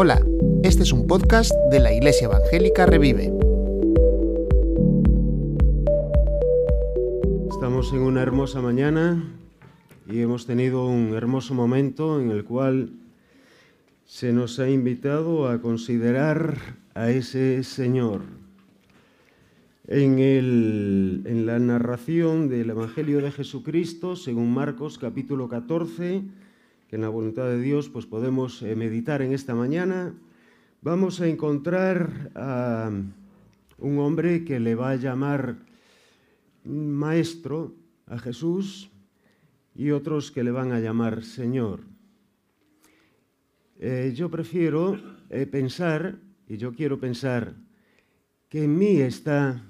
Hola, este es un podcast de la Iglesia Evangélica Revive. Estamos en una hermosa mañana y hemos tenido un hermoso momento en el cual se nos ha invitado a considerar a ese Señor. En, el, en, la narración del Evangelio de Jesucristo, según Marcos capítulo 14, que en la voluntad de Dios pues podemos eh, meditar en esta mañana, vamos a encontrar a un hombre que le va a llamar maestro a Jesús y otros que le van a llamar Señor. Eh, yo prefiero eh, pensar, y yo quiero pensar, que en mí está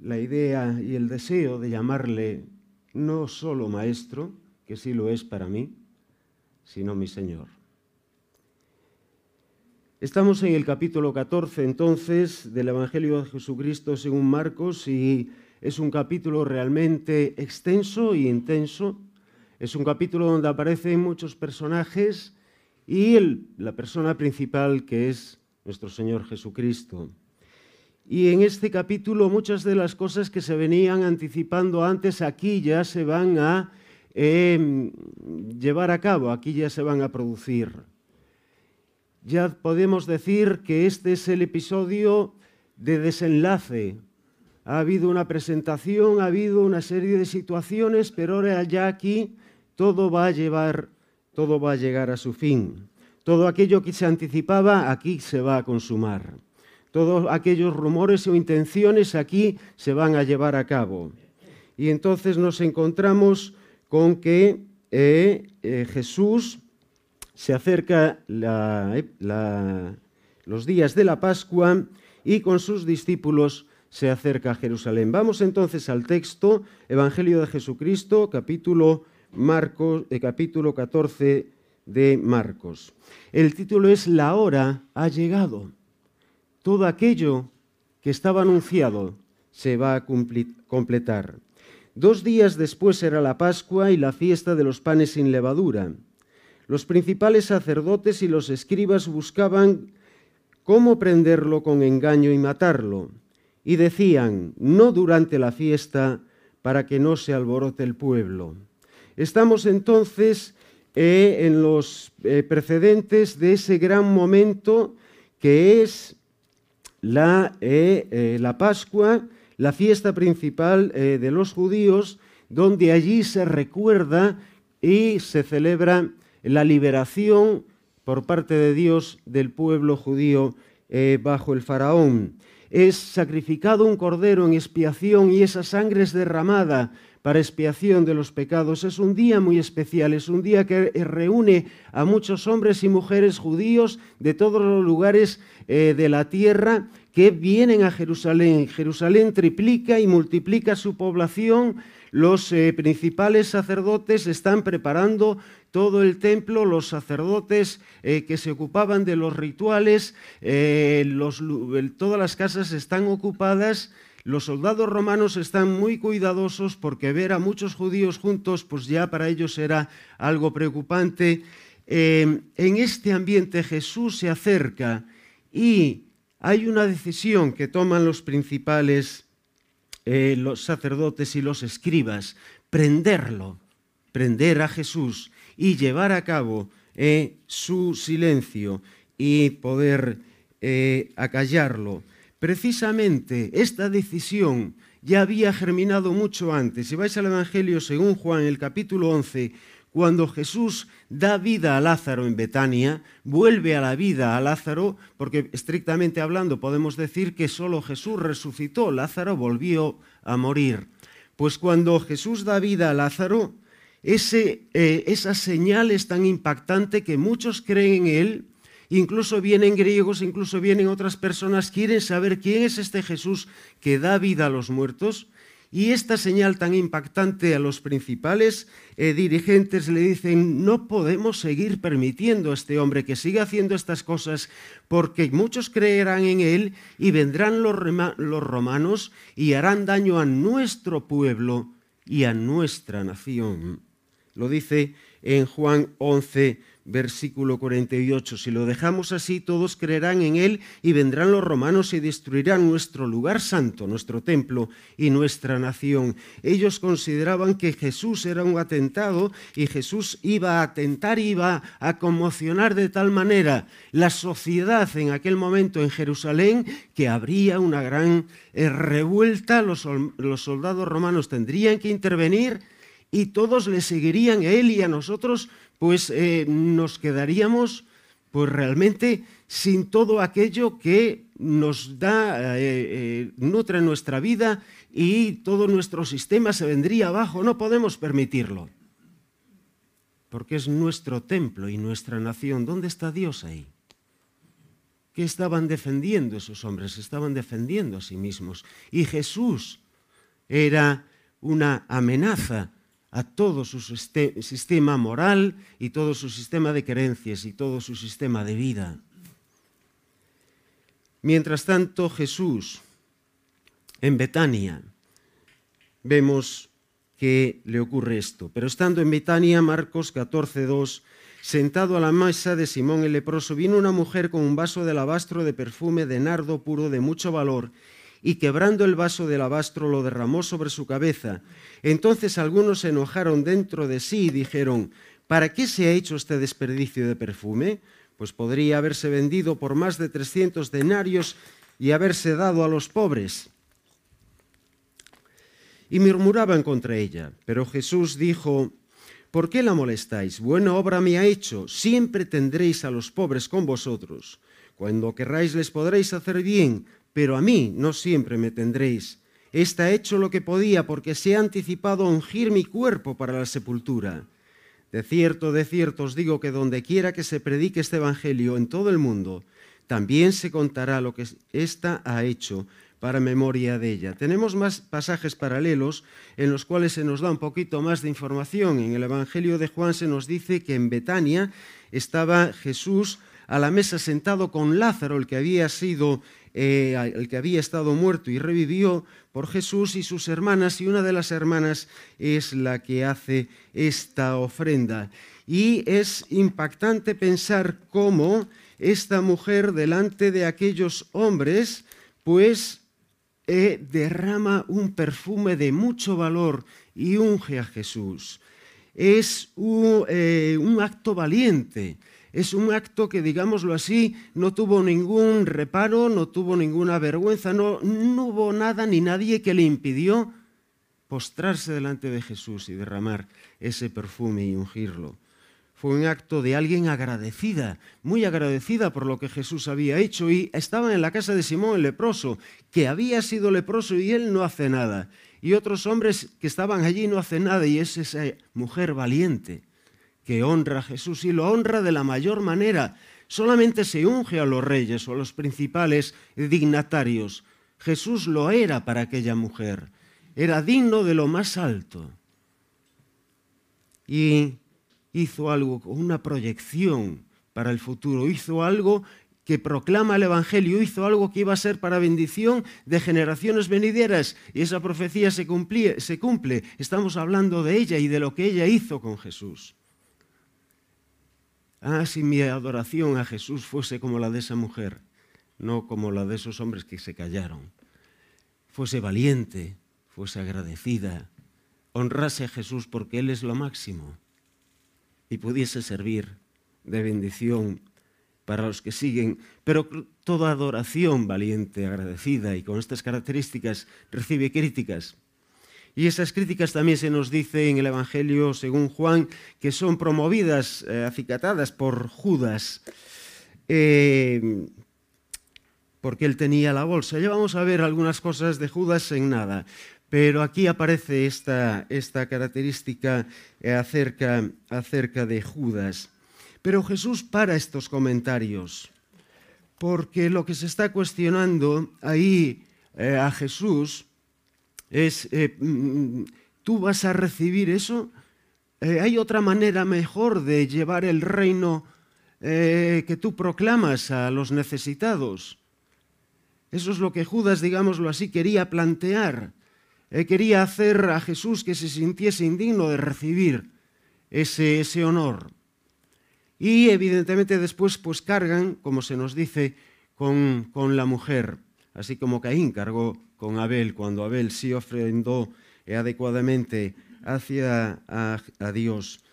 la idea y el deseo de llamarle no solo maestro, que sí lo es para mí, sino mi Señor. Estamos en el capítulo 14 entonces del Evangelio de Jesucristo según Marcos y es un capítulo realmente extenso y intenso. Es un capítulo donde aparecen muchos personajes y la persona principal que es nuestro Señor Jesucristo. Y en este capítulo muchas de las cosas que se venían anticipando antes aquí ya se van a llevar a cabo, aquí ya se van a producir. Ya podemos decir que este es el episodio de desenlace ha habido una presentación, ha habido una serie de situaciones, pero ahora ya aquí todo va a llevar, todo va a llegar a su fin. Todo aquello que se anticipaba aquí se va a consumar. Todos aquellos rumores o intenciones aquí se van a llevar a cabo. Y entonces nos encontramos con que eh, eh, Jesús se acerca los días de la Pascua y con sus discípulos se acerca a Jerusalén. Vamos entonces al texto, Evangelio de Jesucristo, capítulo, Marcos, eh, capítulo 14 de Marcos. El título es La hora ha llegado. Todo aquello que estaba anunciado se va a completar. Dos días después era la Pascua y la fiesta de los panes sin levadura. Los principales sacerdotes y los escribas buscaban cómo prenderlo con engaño y matarlo y decían, no durante la fiesta, para que no se alborote el pueblo. Estamos entonces eh, en los eh, precedentes de ese gran momento que es la, eh, la Pascua, la fiesta principal de los judíos, donde allí se recuerda y se celebra la liberación por parte de Dios del pueblo judío bajo el faraón es sacrificado un cordero en expiación y esa sangre es derramada para expiación de los pecados. Es un día muy especial, es un día que reúne a muchos hombres y mujeres judíos de todos los lugares eh, de la tierra que vienen a Jerusalén. Jerusalén triplica y multiplica su población. Los eh, principales sacerdotes están preparando todo el templo, los sacerdotes eh, que se ocupaban de los rituales, eh, todas las casas están ocupadas. Los soldados romanos están muy cuidadosos porque ver a muchos judíos juntos, pues ya para ellos era algo preocupante. en este ambiente Jesús se acerca y hay una decisión que toman los principales, eh, los sacerdotes y los escribas, prenderlo, prender a Jesús y llevar a cabo eh, su silencio y poder eh, acallarlo. Precisamente esta decisión ya había germinado mucho antes. Si vais al Evangelio según Juan, el capítulo 11, cuando Jesús da vida a Lázaro en Betania, vuelve a la vida a Lázaro, porque estrictamente hablando podemos decir que solo Jesús resucitó, Lázaro volvió a morir. Pues cuando Jesús da vida a Lázaro, ese, eh, esa señal es tan impactante que muchos creen en él, incluso vienen griegos, incluso vienen otras personas, quieren saber quién es este Jesús que da vida a los muertos. Y esta señal tan impactante a los principales eh, dirigentes le dicen, no podemos seguir permitiendo a este hombre que siga haciendo estas cosas porque muchos creerán en él y vendrán los, los romanos y harán daño a nuestro pueblo y a nuestra nación. Lo dice en Juan 11, versículo 48. Si lo dejamos así, todos creerán en Él y vendrán los romanos y destruirán nuestro lugar santo, nuestro templo y nuestra nación. Ellos consideraban que Jesús era un atentado y Jesús iba a atentar, iba a conmocionar de tal manera la sociedad en aquel momento en Jerusalén que habría una gran eh, revuelta, los, soldados romanos tendrían que intervenir y todos le seguirían a él y a nosotros pues eh, nos quedaríamos pues realmente sin todo aquello que nos da, eh, eh, nutre nuestra vida y todo nuestro sistema se vendría abajo. No podemos permitirlo. Porque es nuestro templo y nuestra nación. ¿Dónde está Dios ahí? ¿Qué estaban defendiendo esos hombres? Estaban defendiendo a sí mismos. Y Jesús era una amenaza a todo su sistema moral y todo su sistema de creencias y todo su sistema de vida. Mientras tanto, Jesús en Betania, vemos que le ocurre esto. Pero estando en Betania, Marcos 14.2, sentado a la mesa de Simón el leproso, vino una mujer con un vaso de alabastro de perfume de nardo puro de mucho valor y quebrando el vaso del alabastro lo derramó sobre su cabeza. Entonces algunos se enojaron dentro de sí y dijeron, ¿para qué se ha hecho este desperdicio de perfume? Pues podría haberse vendido por más de 300 denarios y haberse dado a los pobres. Y murmuraban contra ella. Pero Jesús dijo, ¿por qué la molestáis? Buena obra me ha hecho. Siempre tendréis a los pobres con vosotros. Cuando querráis les podréis hacer bien, pero a mí no siempre me tendréis. Está hecho lo que podía porque se ha anticipado ungir mi cuerpo para la sepultura. De cierto, de cierto os digo que donde quiera que se predique este Evangelio en todo el mundo, también se contará lo que ésta ha hecho para memoria de ella. Tenemos más pasajes paralelos en los cuales se nos da un poquito más de información. En el Evangelio de Juan se nos dice que en Betania estaba Jesús a la mesa sentado con Lázaro, el que había sido eh, el que había estado muerto y revivió por Jesús y sus hermanas, y una de las hermanas es la que hace esta ofrenda. Y es impactante pensar cómo esta mujer delante de aquellos hombres, pues eh, derrama un perfume de mucho valor y unge a Jesús. Es un eh, acto valiente es un acto que, digámoslo así, no tuvo ningún reparo, no tuvo ninguna vergüenza, no, hubo nada ni nadie que le impidió postrarse delante de Jesús y derramar ese perfume y ungirlo. Fue un acto de alguien agradecida, muy agradecida por lo que Jesús había hecho y estaba en la casa de Simón el leproso, que había sido leproso y él no hace nada. Y otros hombres que estaban allí no hacen nada y es esa mujer valiente que honra a Jesús y lo honra de la mayor manera. Solamente se unge a los reyes o a los principales dignatarios. Jesús lo era para aquella mujer. Era digno de lo más alto. Y hizo algo, una proyección para el futuro. Hizo algo que proclama el Evangelio, hizo algo que iba a ser para bendición de generaciones venideras. Y esa profecía se, se cumple. Estamos hablando de ella y de lo que ella hizo con Jesús. Ah, si mi adoración a Jesús fuese como la de esa mujer, no como la de esos hombres que se callaron. Fuese valiente, fuese agradecida, honrase a Jesús porque Él es lo máximo y pudiese servir de bendición para los que siguen, pero toda adoración valiente, agradecida y con estas características recibe críticas. Y esas críticas también se nos dice en el Evangelio, según Juan, que son promovidas, eh, acicatadas por Judas, eh, porque él tenía la bolsa. Ya vamos a ver algunas cosas de Judas en nada, pero aquí aparece esta, esta característica eh, acerca, acerca de Judas. Pero Jesús para estos comentarios, porque lo que se está cuestionando ahí a Jesús es, eh, mm, tú vas a recibir eso. Eh, hay otra manera mejor de llevar el reino eh, que tú proclamas a los necesitados. Eso es lo que Judas, digámoslo así, quería plantear. quería hacer a Jesús que se sintiese indigno de recibir ese, ese honor. Y evidentemente después pues cargan, como se nos dice, con, con la mujer, así como Caín cargó con Abel cuando Abel sí ofrendó adecuadamente hacia a, Dios.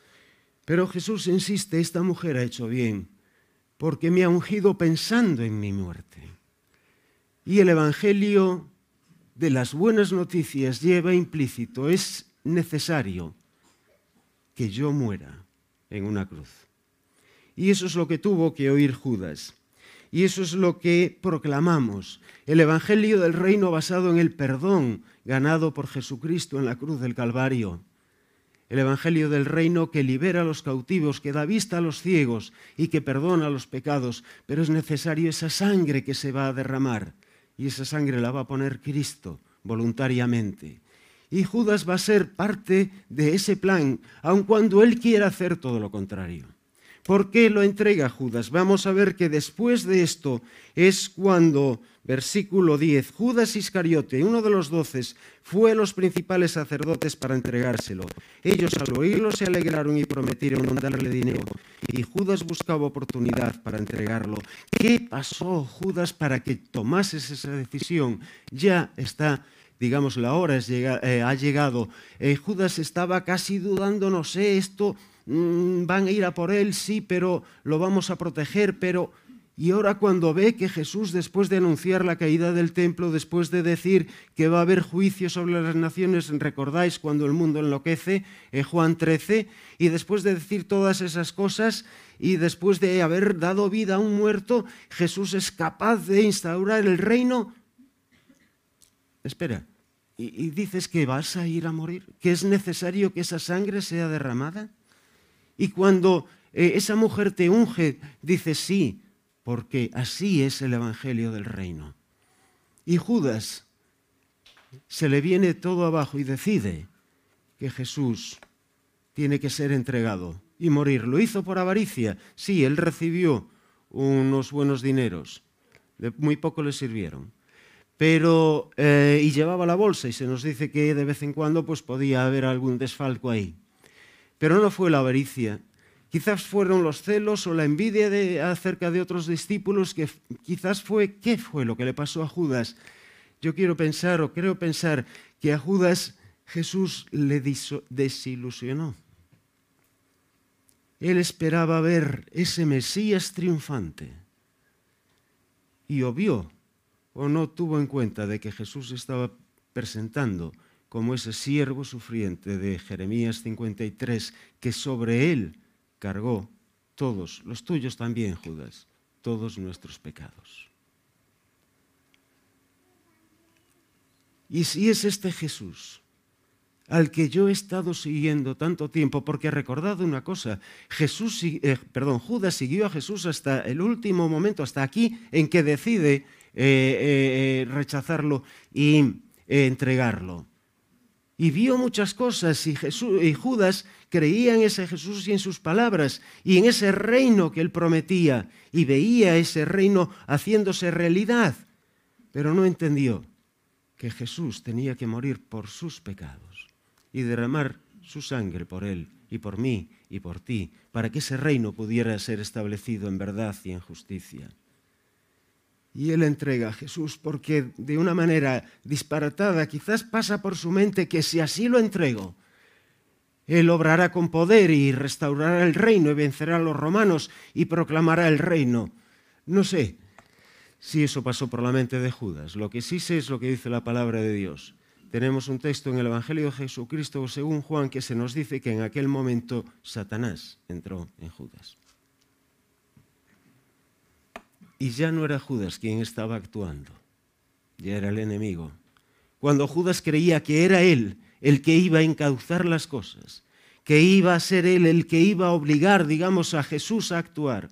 Pero Jesús insiste, esta mujer ha hecho bien, porque me ha ungido pensando en mi muerte. Y el Evangelio de las buenas noticias lleva implícito, es necesario que yo muera en una cruz. Y eso es lo que tuvo que oír Judas. Y eso es lo que proclamamos, el Evangelio del reino basado en el perdón ganado por Jesucristo en la cruz del Calvario. El Evangelio del reino que libera a los cautivos, que da vista a los ciegos y que perdona los pecados, pero es necesario esa sangre que se va a derramar y esa sangre la va a poner Cristo voluntariamente. Y Judas va a ser parte de ese plan, aun cuando él quiera hacer todo lo contrario. ¿Por qué lo entrega Judas? Vamos a ver que después de esto es cuando, versículo 10, Judas Iscariote, uno de los doce, fue a los principales sacerdotes para entregárselo. Ellos al oírlo se alegraron y prometieron darle dinero. Y Judas buscaba oportunidad para entregarlo. ¿Qué pasó, Judas, para que tomases esa decisión? Ya está digamos, la hora eh, ha llegado. Eh, Judas estaba casi dudando, no sé, esto Mm, van a ir a por él, sí, pero lo vamos a proteger, pero... Y ahora cuando ve que Jesús, después de anunciar la caída del templo, después de decir que va a haber juicio sobre las naciones, recordáis cuando el mundo enloquece, en Juan 13, y después de decir todas esas cosas, y después de haber dado vida a un muerto, Jesús es capaz de instaurar el reino. Espera, ¿y, y dices que vas a ir a morir? ¿Que es necesario que esa sangre sea derramada? Y cuando eh, esa mujer te unge, dice sí, porque así es el Evangelio del reino. Y Judas se le viene todo abajo y decide que Jesús tiene que ser entregado y morir. Lo hizo por avaricia. Sí, él recibió unos buenos dineros. muy poco le sirvieron. Pero, eh, y llevaba la bolsa y se nos dice que de vez en cuando pues, podía haber algún desfalco ahí. Pero no fue la avaricia, quizás fueron los celos o la envidia de, acerca de otros discípulos, que quizás fue, ¿qué fue lo que le pasó a Judas? Yo quiero pensar o creo pensar que a Judas Jesús le desilusionó. Él esperaba ver ese Mesías triunfante y obvió o no tuvo en cuenta de que Jesús estaba presentando como ese siervo sufriente de Jeremías 53, que sobre él cargó todos, los tuyos también, Judas, todos nuestros pecados. Y si es este Jesús al que yo he estado siguiendo tanto tiempo, porque he recordado una cosa, Jesús, eh, perdón, Judas siguió a Jesús hasta el último momento, hasta aquí en que decide eh, eh, rechazarlo y entregarlo y vio muchas cosas y, Judas creía en ese Jesús y en sus palabras y en ese reino que él prometía y veía ese reino haciéndose realidad, pero no entendió que Jesús tenía que morir por sus pecados y derramar su sangre por él y por mí y por ti, para que ese reino pudiera ser establecido en verdad y en justicia. Y él entrega a Jesús porque de una manera disparatada quizás pasa por su mente que si así lo entrego, él obrará con poder y restaurará el reino y vencerá a los romanos y proclamará el reino. No sé si eso pasó por la mente de Judas. Lo que sí sé es lo que dice la palabra de Dios. Tenemos un texto en el Evangelio de Jesucristo según Juan que se nos dice que en aquel momento Satanás entró en Judas. Y ya no era Judas quien estaba actuando, ya era el enemigo. Cuando Judas creía que era él el que iba a encauzar las cosas, que iba a ser él el que iba a obligar, digamos, a Jesús a actuar,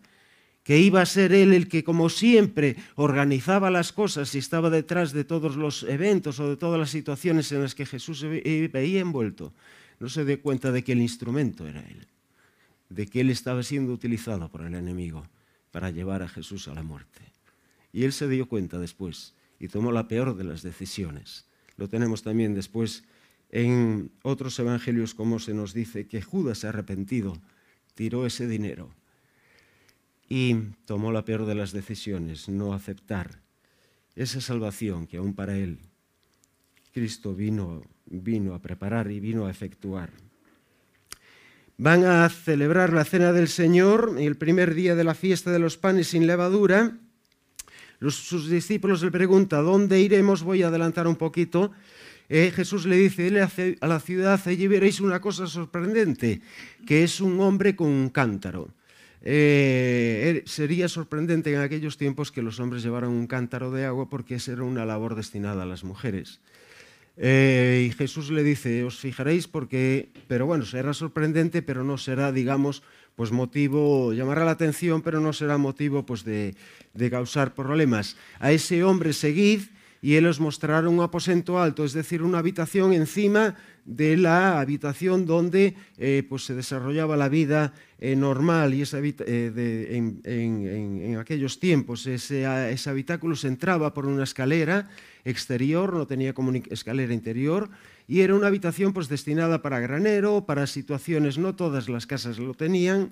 que iba a ser él el que, como siempre, organizaba las cosas y estaba detrás de todos los eventos o de todas las situaciones en las que Jesús se veía envuelto, no se dio cuenta de que el instrumento era él, de que él estaba siendo utilizado por el enemigo para llevar a Jesús a la muerte. Y él se dio cuenta después y tomó la peor de las decisiones. Lo tenemos también después en otros evangelios como se nos dice que Judas arrepentido tiró ese dinero y tomó la peor de las decisiones, no aceptar esa salvación que aún para él Cristo vino, vino a preparar y vino a efectuar. Van a celebrar la cena del Señor y el primer día de la fiesta de los panes sin levadura. sus discípulos le preguntan, ¿dónde iremos? Voy a adelantar un poquito. Eh, Jesús le dice, a la ciudad, allí veréis una cosa sorprendente, que es un hombre con un cántaro. Eh, er, sería sorprendente en aquellos tiempos que los hombres llevaran un cántaro de agua porque esa era una labor destinada a las mujeres. Eh, y Jesús le dice, os fijaréis porque, pero bueno, será sorprendente, pero no será, digamos, pues motivo, llamará la atención, pero no será motivo pues de, de causar problemas. A ese hombre seguid y él os mostrará un aposento alto, es decir, una habitación encima de la habitación donde eh, pues se desarrollaba la vida eh, normal y esa, eh, en, aquellos tiempos ese, ese, habitáculo se entraba por una escalera exterior, no tenía escalera interior y era una habitación pues destinada para granero, para situaciones, no todas las casas lo tenían,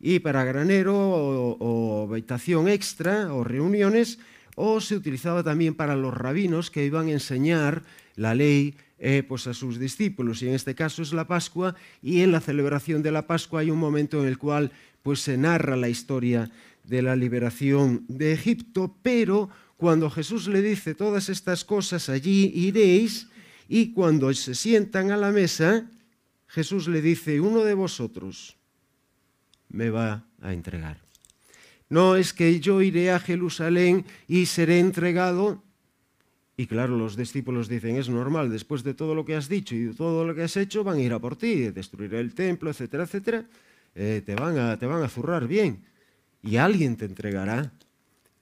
y para granero o habitación extra o reuniones, o se utilizaba también para los rabinos que iban a enseñar la ley eh, pues a sus discípulos, y en este caso es la Pascua, y en la celebración de la Pascua hay un momento en el cual pues, se narra la historia de la liberación de Egipto, pero cuando Jesús le dice todas estas cosas, allí iréis, y cuando se sientan a la mesa, Jesús le dice, uno de vosotros me va a entregar. No es que yo iré a Jerusalén y seré entregado y claro, los discípulos dicen, es normal, después de todo lo que has dicho y de todo lo que has hecho, van a ir a por ti, destruir el templo, etcétera, etcétera. Eh, te, van a, te van a zurrar bien y alguien te entregará.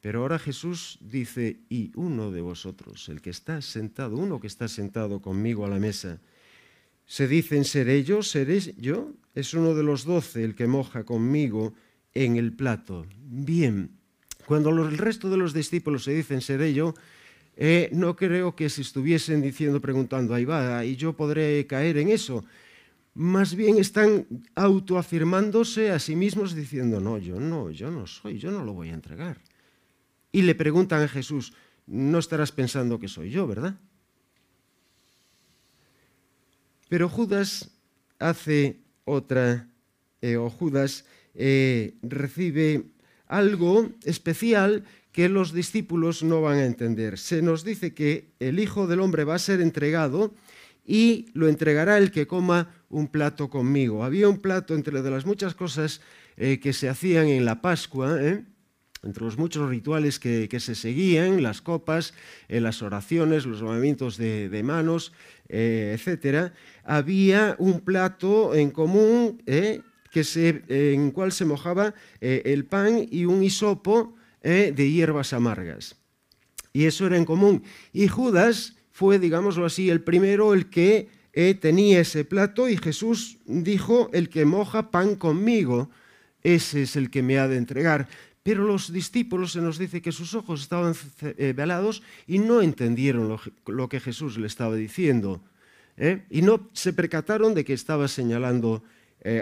Pero ahora Jesús dice, y uno de vosotros, el que está sentado, uno que está sentado conmigo a la mesa, se dicen, ¿seré yo? ¿Seré yo? Es uno de los doce el que moja conmigo en el plato. Bien, cuando el resto de los discípulos se dicen, ¿seré yo? Eh, no creo que se estuviesen diciendo, preguntando, ahí va, y yo podré caer en eso. Más bien están autoafirmándose a sí mismos diciendo, no, yo no, yo no soy, yo no lo voy a entregar. Y le preguntan a Jesús, no estarás pensando que soy yo, ¿verdad? Pero Judas hace otra, eh, o Judas eh, recibe algo especial que los discípulos no van a entender. Se nos dice que el Hijo del Hombre va a ser entregado y lo entregará el que coma un plato conmigo. Había un plato entre las muchas cosas eh, que se hacían en la Pascua, ¿eh? Entre los muchos rituales que, se seguían, las copas, eh, las oraciones, los movimientos de, manos, etc., había un plato en común se, en cual se mojaba el pan y un hisopo eh, de hierbas amargas. Y eso era en común. Y Judas fue, digámoslo así, el primero, el que eh, tenía ese plato y Jesús dijo, el que moja pan conmigo, ese es el que me ha de entregar. Pero los discípulos se nos dice que sus ojos estaban eh, velados y no entendieron lo, que Jesús le estaba diciendo. Y no se percataron de que estaba señalando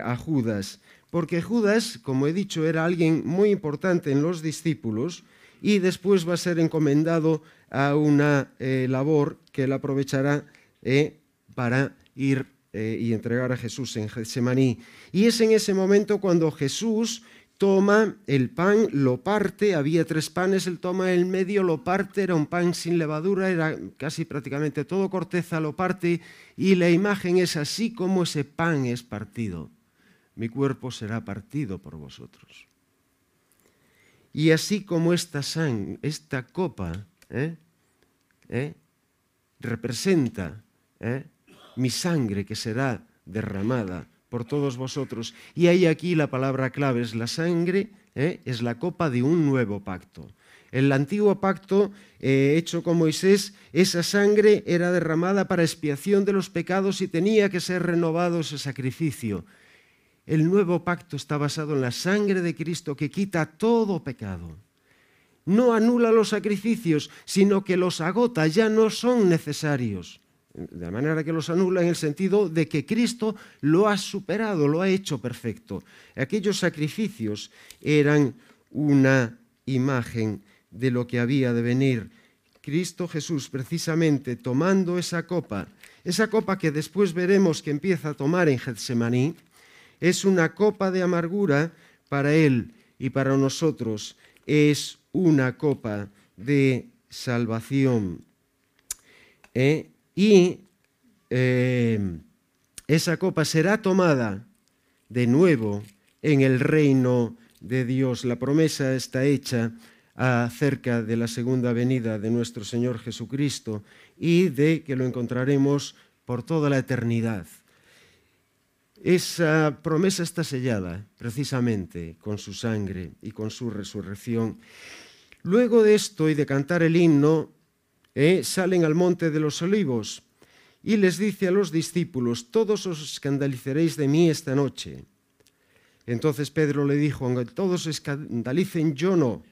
a Judas porque Judas, como he dicho, era alguien muy importante en los discípulos y después va a ser encomendado a una eh, labor que él aprovechará eh, para ir eh, y entregar a Jesús en Getsemaní. Y es en ese momento cuando Jesús toma el pan, lo parte, había tres panes, él toma el medio, lo parte, era un pan sin levadura, era casi prácticamente todo corteza, lo parte y la imagen es así como ese pan es partido mi cuerpo será partido por vosotros. Y así como esta, esta copa ¿eh? ¿Eh? representa ¿eh? mi sangre que será derramada por todos vosotros, y hay aquí la palabra clave, es la sangre, es la copa de un nuevo pacto. El antiguo pacto hecho con Moisés, esa sangre era derramada para expiación de los pecados y tenía que ser renovado ese sacrificio. El nuevo pacto está basado en la sangre de Cristo que quita todo pecado. No anula los sacrificios, sino que los agota, ya no son necesarios. De manera que los anula en el sentido de que Cristo lo ha superado, lo ha hecho perfecto. Aquellos sacrificios eran una imagen de lo que había de venir. Cristo Jesús, precisamente tomando esa copa, esa copa que después veremos que empieza a tomar en Getsemaní, es una copa de amargura para Él y para nosotros. Es una copa de salvación. ¿Eh? Y eh, esa copa será tomada de nuevo en el reino de Dios. La promesa está hecha acerca de la segunda venida de nuestro Señor Jesucristo y de que lo encontraremos por toda la eternidad. Esa promesa está sellada precisamente con su sangre y con su resurrección. Luego de esto y de cantar el himno, eh, salen al monte de los olivos y les dice a los discípulos, todos os escandalizaréis de mí esta noche. Entonces Pedro le dijo, aunque todos se escandalicen, yo no.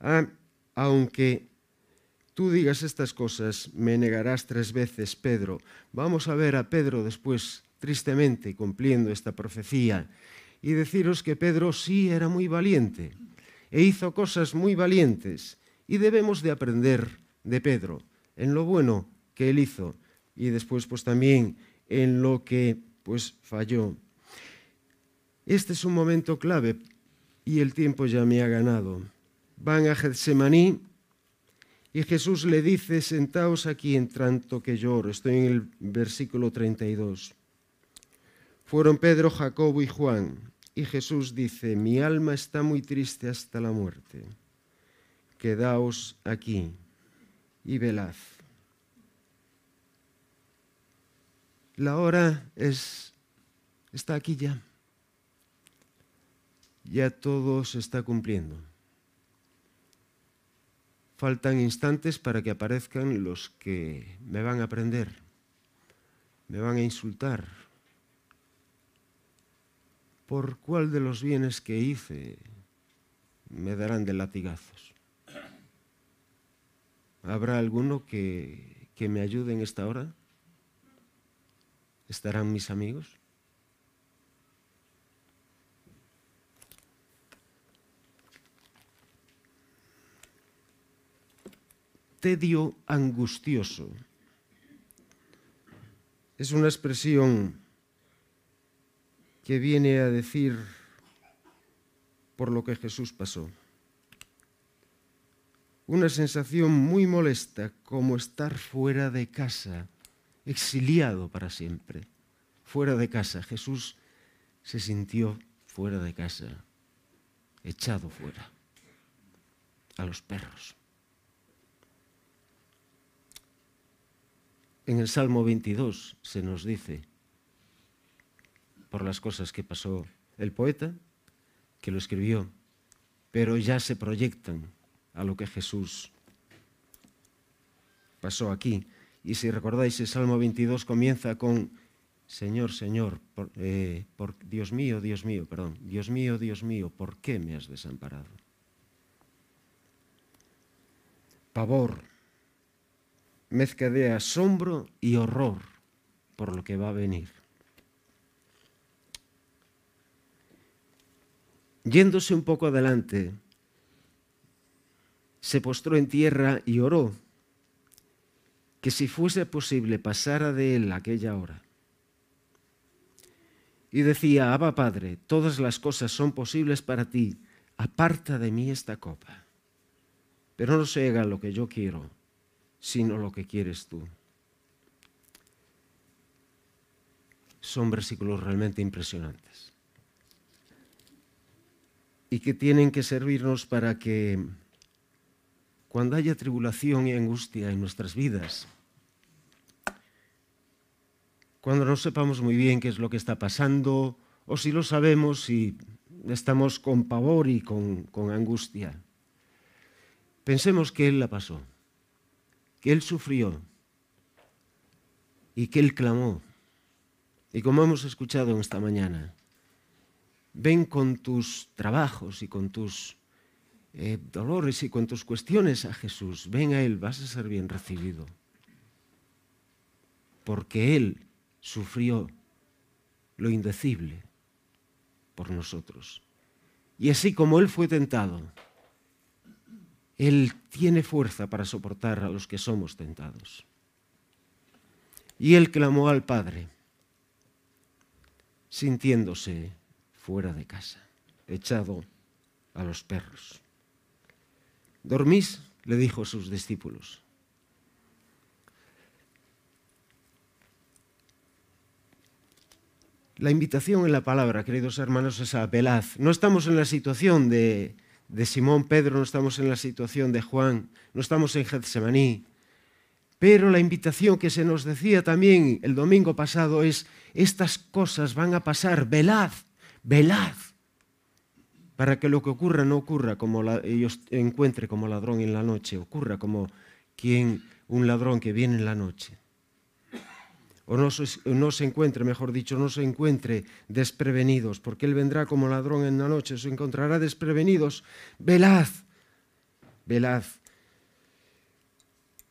Ah, aunque tú digas estas cosas, me negarás tres veces, Pedro. Vamos a ver a Pedro después, tristemente, cumpliendo esta profecía. Y deciros que Pedro sí era muy valiente e hizo cosas muy valientes. Y debemos de aprender de Pedro en lo bueno que él hizo y después pues también en lo que pues falló. Este es un momento clave y el tiempo ya me ha ganado. Van a Getsemaní y Jesús le dice, sentaos aquí en tanto que lloro. Estoy en el versículo 32. Fueron Pedro, Jacobo y Juan. Y Jesús dice, mi alma está muy triste hasta la muerte. Quedaos aquí y velad. La hora es, está aquí ya ya todo se está cumpliendo. Faltan instantes para que aparezcan los que me van a prender, me van a insultar. ¿Por cuál de los bienes que hice me darán de latigazos? ¿Habrá alguno que, que me ayude en esta hora? ¿Estarán mis amigos? tedio angustioso. Es una expresión que viene a decir por lo que Jesús pasó. Una sensación muy molesta como estar fuera de casa, exiliado para siempre, fuera de casa. Jesús se sintió fuera de casa, echado fuera, a los perros. En el Salmo 22 se nos dice, por las cosas que pasó el poeta, que lo escribió, pero ya se proyectan a lo que Jesús pasó aquí. Y si recordáis, el Salmo 22 comienza con, Señor, Señor, eh, por, Dios mío, Dios mío, perdón, Dios mío, Dios mío, ¿por qué me has desamparado? Pavor, mezcla de asombro y horror por lo que va a venir. Yéndose un poco adelante, se postró en tierra y oró que si fuese posible pasara de él aquella hora. Y decía, Abba Padre, todas las cosas son posibles para ti, aparta de mí esta copa, pero no se haga lo que yo quiero, sino lo que quieres tú. Son versículos realmente impresionantes y que tienen que servirnos para que cuando haya tribulación y angustia en nuestras vidas, cuando no sepamos muy bien qué es lo que está pasando, o si lo sabemos y estamos con pavor y con, con angustia, pensemos que Él la pasó que Él sufrió y que Él clamó. Y como hemos escuchado esta mañana, ven con tus trabajos y con tus eh, dolores y con tus cuestiones a Jesús, ven a Él, vas a ser bien recibido. Porque Él sufrió lo indecible por nosotros Y así como Él fue tentado, Él tiene fuerza para soportar a los que somos tentados. Y Él clamó al Padre, sintiéndose fuera de casa, echado a los perros. ¿Dormís? le dijo a sus discípulos. La invitación en la palabra, queridos hermanos, es a velaz. No estamos en la situación de, de Simón Pedro, no estamos en la situación de Juan, no estamos en Getsemaní. Pero la invitación que se nos decía también el domingo pasado es, estas cosas van a pasar, velad, velad, para que lo que ocurra no ocurra como ellos encuentre como ladrón en la noche, ocurra como quien, un ladrón que viene en la noche o no se, no se, encuentre, mejor dicho, no se encuentre desprevenidos, porque Él vendrá como ladrón en la noche, se encontrará desprevenidos. Velad, velad.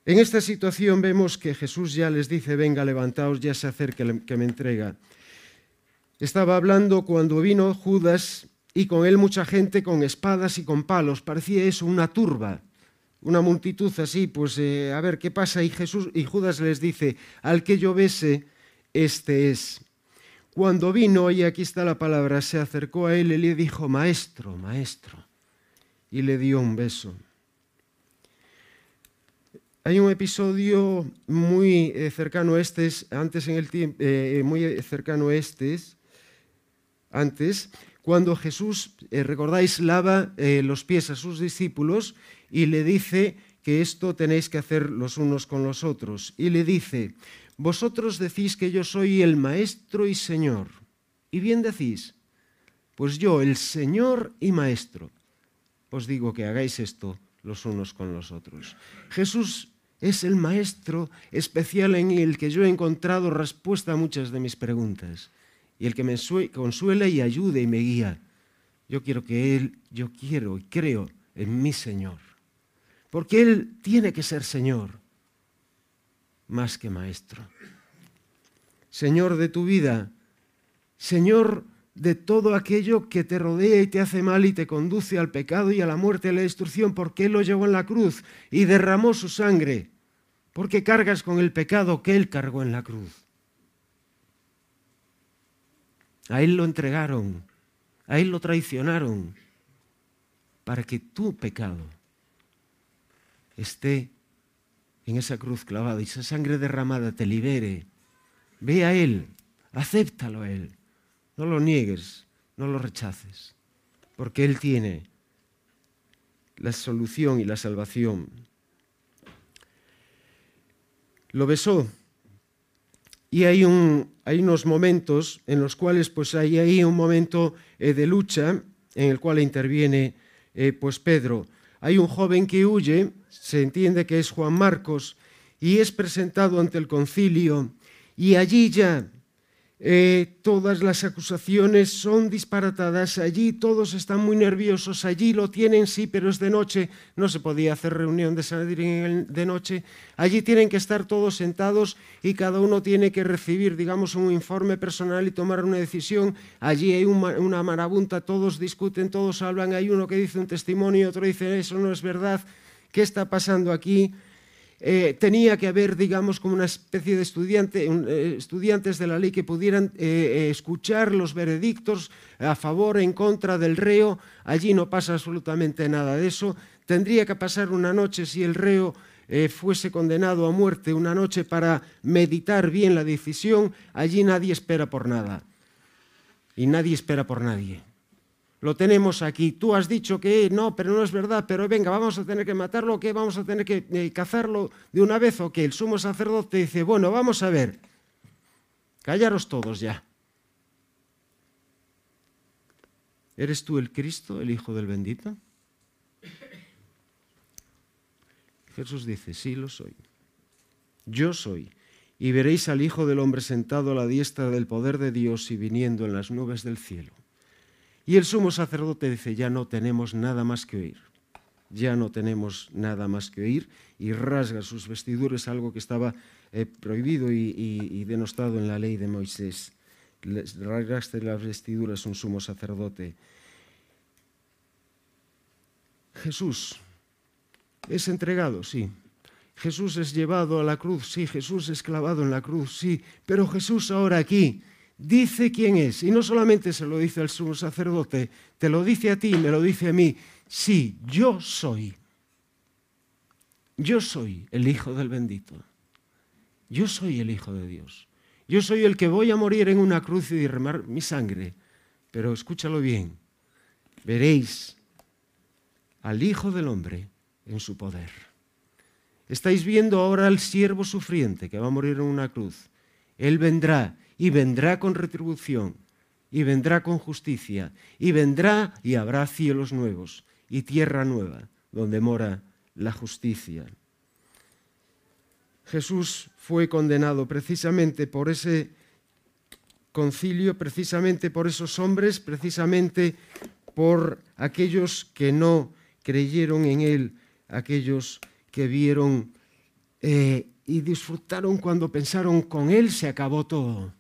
En esta situación vemos que Jesús ya les dice, venga, levantaos, ya se acerca que me entrega. Estaba hablando cuando vino Judas y con él mucha gente con espadas y con palos. Parecía eso una turba una multitud así, pues eh, a ver qué pasa. Y Jesús y Judas les dice, al que yo bese, este es. Cuando vino, y aquí está la palabra, se acercó a él y le dijo, maestro, maestro, y le dio un beso. Hay un episodio muy eh, cercano a este, antes en el tiempo, eh, muy cercano a este, antes, cuando Jesús, recordáis, lava los pies a sus discípulos y le dice que esto tenéis que hacer los unos con los otros. Y le dice, vosotros decís que yo soy el Maestro y Señor. Y bien decís, pues yo, el Señor y Maestro, os digo que hagáis esto los unos con los otros. Jesús es el Maestro especial en el que yo he encontrado respuesta a muchas de mis preguntas y el que me consuela y ayude y me guía. Yo quiero que Él, yo quiero y creo en mi Señor porque Él tiene que ser Señor más que Maestro. Señor de tu vida, Señor de todo aquello que te rodea y te hace mal y te conduce al pecado y a la muerte y a la destrucción, porque Él lo llevó en la cruz y derramó su sangre, porque cargas con el pecado que Él cargó en la cruz. A Él lo entregaron, a Él lo traicionaron, para que tu pecado esté en esa cruz clavada y esa sangre derramada te libere. Ve a Él, acéptalo a Él. No lo niegues, no lo rechaces, porque Él tiene la solución y la salvación. Lo besó y hay, un, hay unos momentos en los cuales pues hay ahí un momento eh, de lucha en el cual interviene eh, pues Pedro. Hay un joven que huye se entiende que es Juan Marcos, y es presentado ante el concilio, y allí ya eh, todas las acusaciones son disparatadas, allí todos están muy nerviosos, allí lo tienen, sí, pero es de noche, no se podía hacer reunión de Sanedrín de noche, allí tienen que estar todos sentados y cada uno tiene que recibir, digamos, un informe personal y tomar una decisión, allí hay una marabunta, todos discuten, todos hablan, hay uno que dice un testimonio, otro dice eso no es verdad, ¿qué está pasando aquí? Eh, tenía que haber, digamos, como una especie de estudiante, eh, estudiantes de la ley que pudieran eh, escuchar los veredictos a favor, en contra del reo. Allí no pasa absolutamente nada de eso. Tendría que pasar una noche si el reo fuese condenado a muerte, una noche para meditar bien la decisión. Allí nadie espera por nada. Y nadie espera por nadie lo tenemos aquí. Tú has dicho que no, pero no es verdad, pero venga, vamos a tener que matarlo, ¿qué? Vamos a tener que eh, cazarlo de una vez o que el sumo sacerdote dice, bueno, vamos a ver, callaros todos ya. ¿Eres tú el Cristo, el Hijo del bendito? Jesús dice, sí lo soy. Yo soy. Y veréis al Hijo del Hombre sentado a la diestra del poder de Dios y viniendo en las nubes del cielo. Y el sumo sacerdote dice, ya no tenemos nada más que oír, ya no tenemos nada más que oír, y rasga sus vestiduras, algo que estaba eh, prohibido y, denostado en la ley de Moisés. Rasgaste las vestiduras un sumo sacerdote. Jesús es entregado, sí. Jesús es llevado a la cruz, sí. Jesús es clavado en la cruz, sí. Pero Jesús ahora aquí dice quién es. Y no solamente se lo dice al sumo sacerdote, te lo dice a ti, me lo dice a mí. Sí, yo soy. Yo soy el Hijo del bendito. Yo soy el Hijo de Dios. Yo soy el que voy a morir en una cruz y derramar mi sangre. Pero escúchalo bien. Veréis al Hijo del Hombre en su poder. Estáis viendo ahora al siervo sufriente que va a morir en una cruz. Él vendrá y vendrá con retribución y vendrá con justicia y vendrá y habrá cielos nuevos y tierra nueva donde mora la justicia. Jesús fue condenado precisamente por ese concilio, precisamente por esos hombres, precisamente por aquellos que no creyeron en Él, aquellos que vieron eh, y disfrutaron cuando pensaron con Él se acabó todo.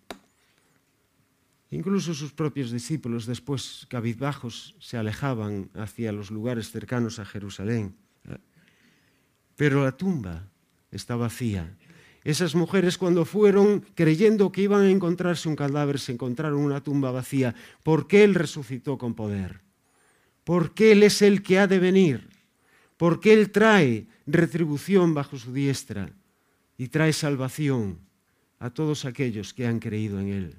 Incluso sus propios discípulos después, cabizbajos, se alejaban hacia los lugares cercanos a Jerusalén. Pero la tumba está vacía. Esas mujeres cuando fueron creyendo que iban a encontrarse un cadáver, se encontraron una tumba vacía, porque Él resucitó con poder, porque Él es el que ha de venir, porque Él trae retribución bajo su diestra y trae salvación a todos aquellos que han creído en Él.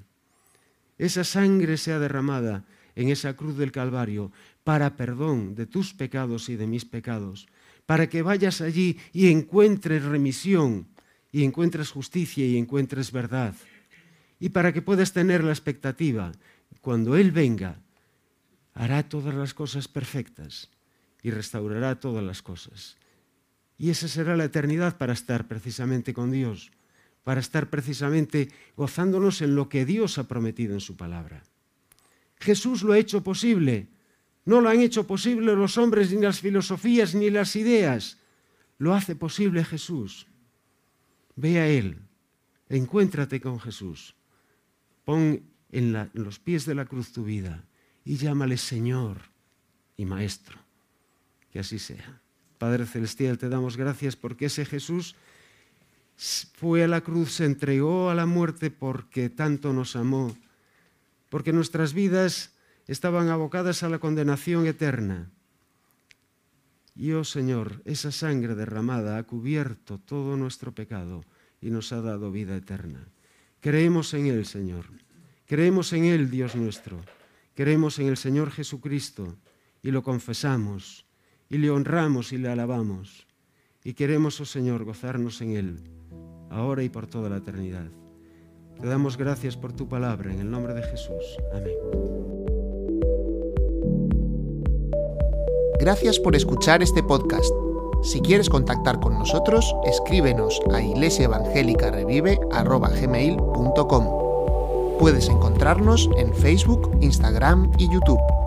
Esa sangre sea derramada en esa cruz del Calvario para perdón de tus pecados y de mis pecados, para que vayas allí y encuentres remisión, y encuentres justicia y encuentres verdad, y para que puedas tener la expectativa, cuando Él venga, hará todas las cosas perfectas y restaurará todas las cosas. Y esa será la eternidad para estar precisamente con Dios, para estar precisamente gozándonos en lo que Dios ha prometido en su palabra. Jesús lo ha hecho posible. No lo han hecho posible los hombres, ni las filosofías, ni las ideas. Lo hace posible Jesús. Ve a Él, encuéntrate con Jesús. Pon en, los pies de la cruz tu vida y llámale Señor y Maestro. Que así sea. Padre Celestial, te damos gracias porque ese Jesús fue a la cruz, se entregó a la muerte porque tanto nos amó, porque nuestras vidas estaban abocadas a la condenación eterna. Y oh Señor, esa sangre derramada ha cubierto todo nuestro pecado y nos ha dado vida eterna. Creemos en Él, Señor. Creemos en Él, Dios nuestro. Creemos en el Señor Jesucristo y lo confesamos y le honramos y le alabamos. Y queremos, oh Señor, gozarnos en Él, ahora y por toda la eternidad. Te damos gracias por tu palabra, en el nombre de Jesús. Amén. Gracias por escuchar este podcast. Si quieres contactar con nosotros, escríbenos a iglesiaevangelicarevive.com. Puedes encontrarnos en Facebook, Instagram y YouTube.